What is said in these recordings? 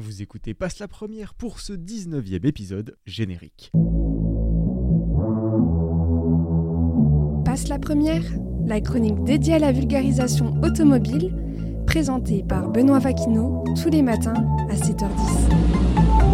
Vous écoutez Passe la première pour ce 19e épisode générique. Passe la première, la chronique dédiée à la vulgarisation automobile, présentée par Benoît Vaquineau tous les matins à 7h10.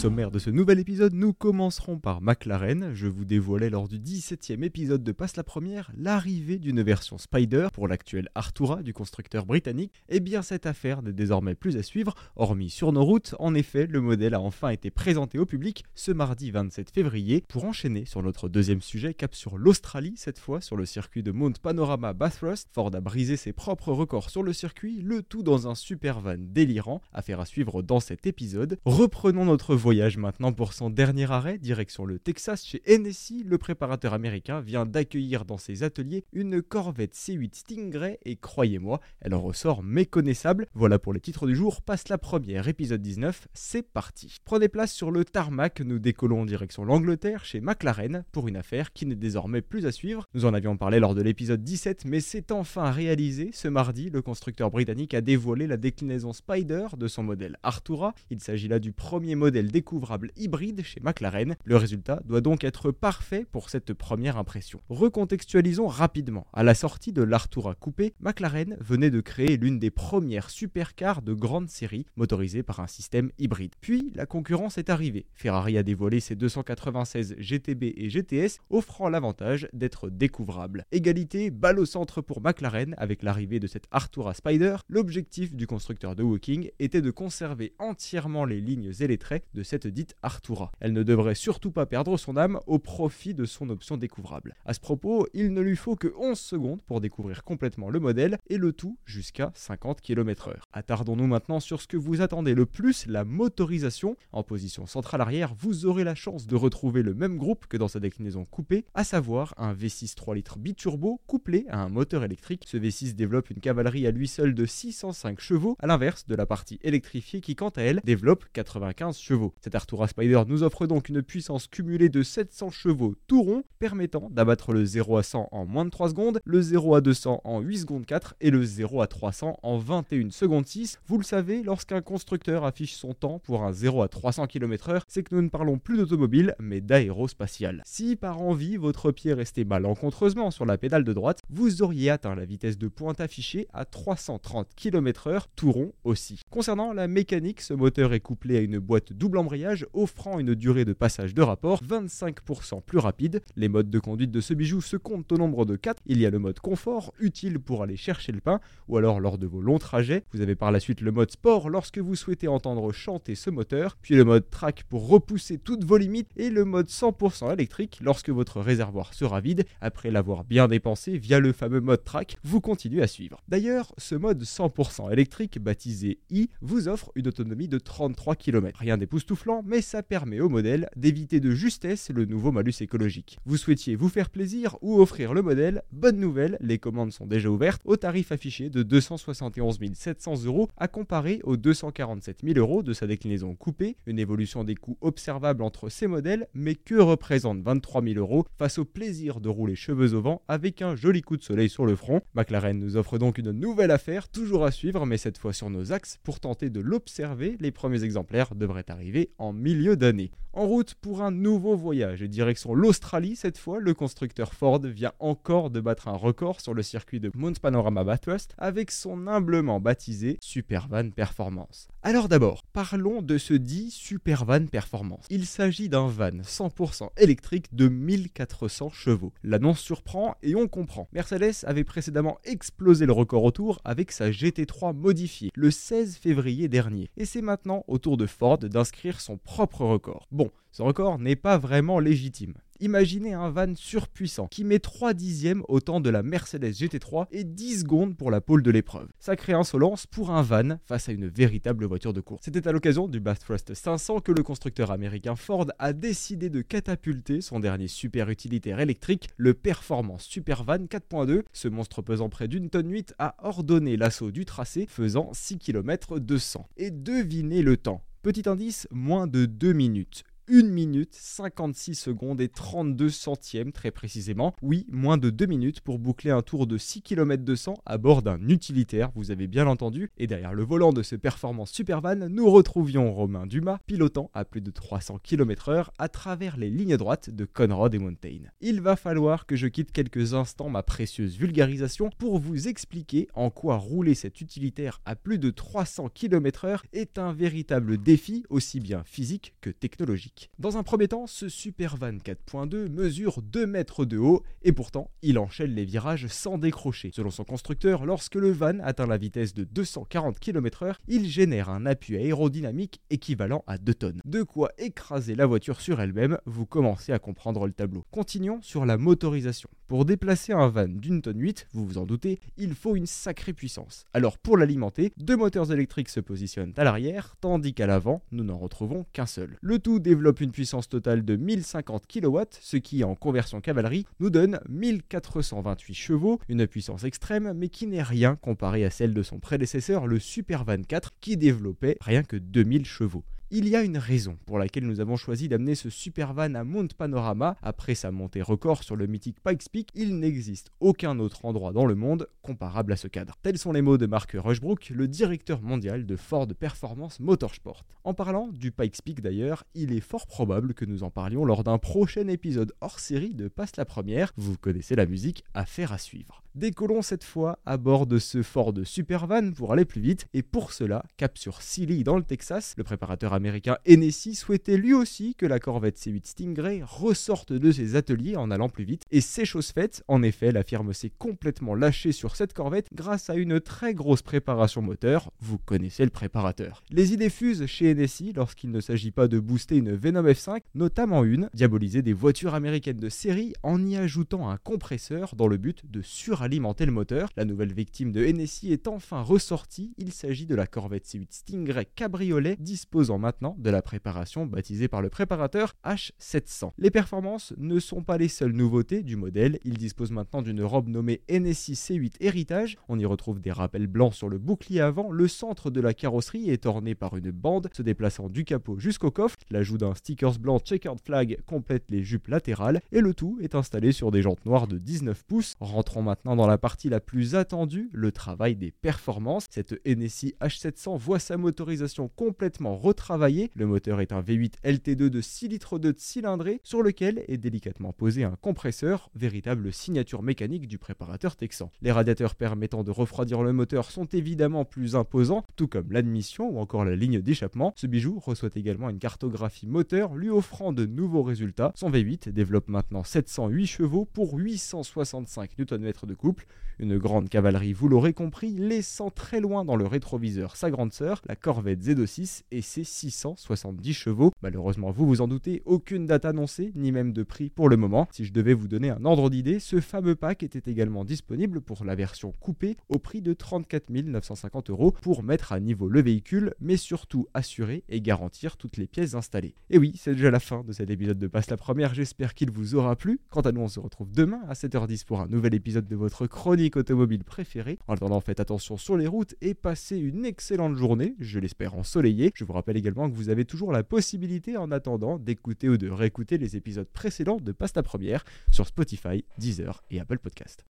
Sommaire de ce nouvel épisode, nous commencerons par McLaren. Je vous dévoilais lors du 17e épisode de Passe la Première l'arrivée d'une version Spider pour l'actuel Artura du constructeur britannique. Et eh bien cette affaire n'est désormais plus à suivre, hormis sur nos routes. En effet, le modèle a enfin été présenté au public ce mardi 27 février. Pour enchaîner sur notre deuxième sujet, cap sur l'Australie, cette fois sur le circuit de Mount Panorama Bathurst. Ford a brisé ses propres records sur le circuit, le tout dans un super van délirant. Affaire à suivre dans cet épisode. Reprenons notre voyage maintenant pour son dernier arrêt, direction le Texas chez NSI. Le préparateur américain vient d'accueillir dans ses ateliers une Corvette C8 Stingray et croyez-moi, elle en ressort méconnaissable. Voilà pour les titres du jour, passe la première, épisode 19, c'est parti. Prenez place sur le tarmac, nous décollons en direction l'Angleterre chez McLaren pour une affaire qui n'est désormais plus à suivre. Nous en avions parlé lors de l'épisode 17, mais c'est enfin réalisé. Ce mardi, le constructeur britannique a dévoilé la déclinaison Spider de son modèle Artura. Il s'agit là du premier modèle découvrable hybride chez McLaren. Le résultat doit donc être parfait pour cette première impression. Recontextualisons rapidement. À la sortie de l'Artura coupé, McLaren venait de créer l'une des premières supercars de grande série motorisée par un système hybride. Puis la concurrence est arrivée. Ferrari a dévoilé ses 296 GTB et GTS, offrant l'avantage d'être découvrables. Égalité, balle au centre pour McLaren avec l'arrivée de cette Artura Spider. L'objectif du constructeur de Woking était de conserver entièrement les lignes et les traits de cette dite Artura. Elle ne devrait surtout pas perdre son âme au profit de son option découvrable. À ce propos, il ne lui faut que 11 secondes pour découvrir complètement le modèle et le tout jusqu'à 50 km/h. Attardons-nous maintenant sur ce que vous attendez le plus, la motorisation. En position centrale arrière, vous aurez la chance de retrouver le même groupe que dans sa déclinaison coupée, à savoir un V6 3 litres biturbo couplé à un moteur électrique. Ce V6 développe une cavalerie à lui seul de 605 chevaux, à l'inverse de la partie électrifiée qui quant à elle développe 95 chevaux. Cet Artura Spider nous offre donc une puissance cumulée de 700 chevaux tout rond, permettant d'abattre le 0 à 100 en moins de 3 secondes, le 0 à 200 en 8 secondes 4 et le 0 à 300 en 21 secondes 6. Vous le savez, lorsqu'un constructeur affiche son temps pour un 0 à 300 km/h, c'est que nous ne parlons plus d'automobile mais d'aérospatial. Si par envie votre pied restait malencontreusement sur la pédale de droite, vous auriez atteint la vitesse de pointe affichée à 330 km/h tout rond aussi. Concernant la mécanique, ce moteur est couplé à une boîte double embrayage offrant une durée de passage de rapport 25% plus rapide. Les modes de conduite de ce bijou se comptent au nombre de 4. Il y a le mode confort, utile pour aller chercher le pain, ou alors lors de vos longs trajets. Vous avez par la suite le mode sport lorsque vous souhaitez entendre chanter ce moteur, puis le mode track pour repousser toutes vos limites, et le mode 100% électrique lorsque votre réservoir sera vide. Après l'avoir bien dépensé via le fameux mode track, vous continuez à suivre. D'ailleurs, ce mode 100% électrique, baptisé i, vous offre une autonomie de 33 km. Rien d'époustouflant mais ça permet au modèle d'éviter de justesse le nouveau malus écologique. Vous souhaitiez vous faire plaisir ou offrir le modèle? Bonne nouvelle, les commandes sont déjà ouvertes au tarif affiché de 271 700 euros à comparer aux 247 000 euros de sa déclinaison coupée, une évolution des coûts observable entre ces modèles, mais que représente 23 000 euros face au plaisir de rouler cheveux au vent avec un joli coup de soleil sur le front. McLaren nous offre donc une nouvelle affaire, toujours à suivre, mais cette fois sur nos axes. Pour tenter de l'observer, les premiers exemplaires devraient arriver en milieu d'année. En route pour un nouveau voyage, direction l'Australie cette fois, le constructeur Ford vient encore de battre un record sur le circuit de Mount Panorama Bathurst avec son humblement baptisé Supervan Performance. Alors d'abord, parlons de ce dit Supervan Performance. Il s'agit d'un van 100% électrique de 1400 chevaux. L'annonce surprend et on comprend. Mercedes avait précédemment explosé le record autour avec sa GT3 modifiée le 16 février dernier. Et c'est maintenant au tour de Ford d'inscrire son propre record. Bon, ce record n'est pas vraiment légitime. Imaginez un van surpuissant qui met 3 dixièmes au temps de la Mercedes GT3 et 10 secondes pour la pole de l'épreuve. Sacrée insolence pour un van face à une véritable voiture de course. C'était à l'occasion du Bathurst 500 que le constructeur américain Ford a décidé de catapulter son dernier super utilitaire électrique, le Performance Supervan 4.2. Ce monstre pesant près d'une tonne 8 a ordonné l'assaut du tracé faisant 6 km 200. Et devinez le temps. Petit indice, moins de 2 minutes 1 minute 56 secondes et 32 centièmes très précisément. Oui, moins de 2 minutes pour boucler un tour de 6 km 200 à bord d'un utilitaire, vous avez bien entendu. Et derrière le volant de ce performance Supervan, nous retrouvions Romain Dumas pilotant à plus de 300 km/h à travers les lignes droites de Conrad et Mountain. Il va falloir que je quitte quelques instants ma précieuse vulgarisation pour vous expliquer en quoi rouler cet utilitaire à plus de 300 km/h est un véritable défi aussi bien physique que technologique. Dans un premier temps, ce Supervan 4.2 mesure 2 mètres de haut et pourtant il enchaîne les virages sans décrocher. Selon son constructeur, lorsque le van atteint la vitesse de 240 km/h, il génère un appui aérodynamique équivalent à 2 tonnes. De quoi écraser la voiture sur elle-même, vous commencez à comprendre le tableau. Continuons sur la motorisation. Pour déplacer un van d'une tonne 8, vous vous en doutez, il faut une sacrée puissance. Alors pour l'alimenter, deux moteurs électriques se positionnent à l'arrière, tandis qu'à l'avant, nous n'en retrouvons qu'un seul. Le tout développe une puissance totale de 1050 kW, ce qui en conversion cavalerie nous donne 1428 chevaux, une puissance extrême mais qui n'est rien comparé à celle de son prédécesseur, le Super 24, qui développait rien que 2000 chevaux. Il y a une raison pour laquelle nous avons choisi d'amener ce super van à Mount Panorama. Après sa montée record sur le mythique Pikes Peak, il n'existe aucun autre endroit dans le monde comparable à ce cadre. Tels sont les mots de Mark Rushbrook, le directeur mondial de Ford Performance Motorsport. En parlant du Pikes Peak d'ailleurs, il est fort probable que nous en parlions lors d'un prochain épisode hors série de Passe la Première. Vous connaissez la musique, affaire à suivre. Décollons cette fois à bord de ce Ford Supervan pour aller plus vite. Et pour cela, cap sur Silly dans le Texas, le préparateur américain Hennessy souhaitait lui aussi que la Corvette C8 Stingray ressorte de ses ateliers en allant plus vite. Et c'est chose faite, en effet la firme s'est complètement lâchée sur cette Corvette grâce à une très grosse préparation moteur, vous connaissez le préparateur. Les idées fusent chez Hennessy lorsqu'il ne s'agit pas de booster une Venom F5, notamment une, diaboliser des voitures américaines de série en y ajoutant un compresseur dans le but de sur alimenter le moteur. La nouvelle victime de Hennessy est enfin ressortie. Il s'agit de la Corvette C8 Stingray Cabriolet disposant maintenant de la préparation baptisée par le préparateur H700. Les performances ne sont pas les seules nouveautés du modèle. Il dispose maintenant d'une robe nommée Hennessy C8 Héritage. On y retrouve des rappels blancs sur le bouclier avant. Le centre de la carrosserie est orné par une bande se déplaçant du capot jusqu'au coffre. L'ajout d'un stickers blanc checkered flag complète les jupes latérales et le tout est installé sur des jantes noires de 19 pouces. Rentrons maintenant dans la partie la plus attendue, le travail des performances. Cette Hennessy H700 voit sa motorisation complètement retravaillée. Le moteur est un V8 LT2 de 6 litres de cylindrée sur lequel est délicatement posé un compresseur, véritable signature mécanique du préparateur texan. Les radiateurs permettant de refroidir le moteur sont évidemment plus imposants, tout comme l'admission ou encore la ligne d'échappement. Ce bijou reçoit également une cartographie moteur lui offrant de nouveaux résultats. Son V8 développe maintenant 708 chevaux pour 865 Nm de couple. Une grande cavalerie, vous l'aurez compris, laissant très loin dans le rétroviseur sa grande sœur, la Corvette Z26 et ses 670 chevaux. Malheureusement, vous vous en doutez, aucune date annoncée, ni même de prix pour le moment. Si je devais vous donner un ordre d'idée, ce fameux pack était également disponible pour la version coupée au prix de 34 950 euros pour mettre à niveau le véhicule, mais surtout assurer et garantir toutes les pièces installées. Et oui, c'est déjà la fin de cet épisode de Passe la Première, j'espère qu'il vous aura plu. Quant à nous, on se retrouve demain à 7h10 pour un nouvel épisode de chronique automobile préférée. En attendant, faites attention sur les routes et passez une excellente journée, je l'espère ensoleillée. Je vous rappelle également que vous avez toujours la possibilité en attendant d'écouter ou de réécouter les épisodes précédents de Pasta Première sur Spotify, Deezer et Apple Podcast.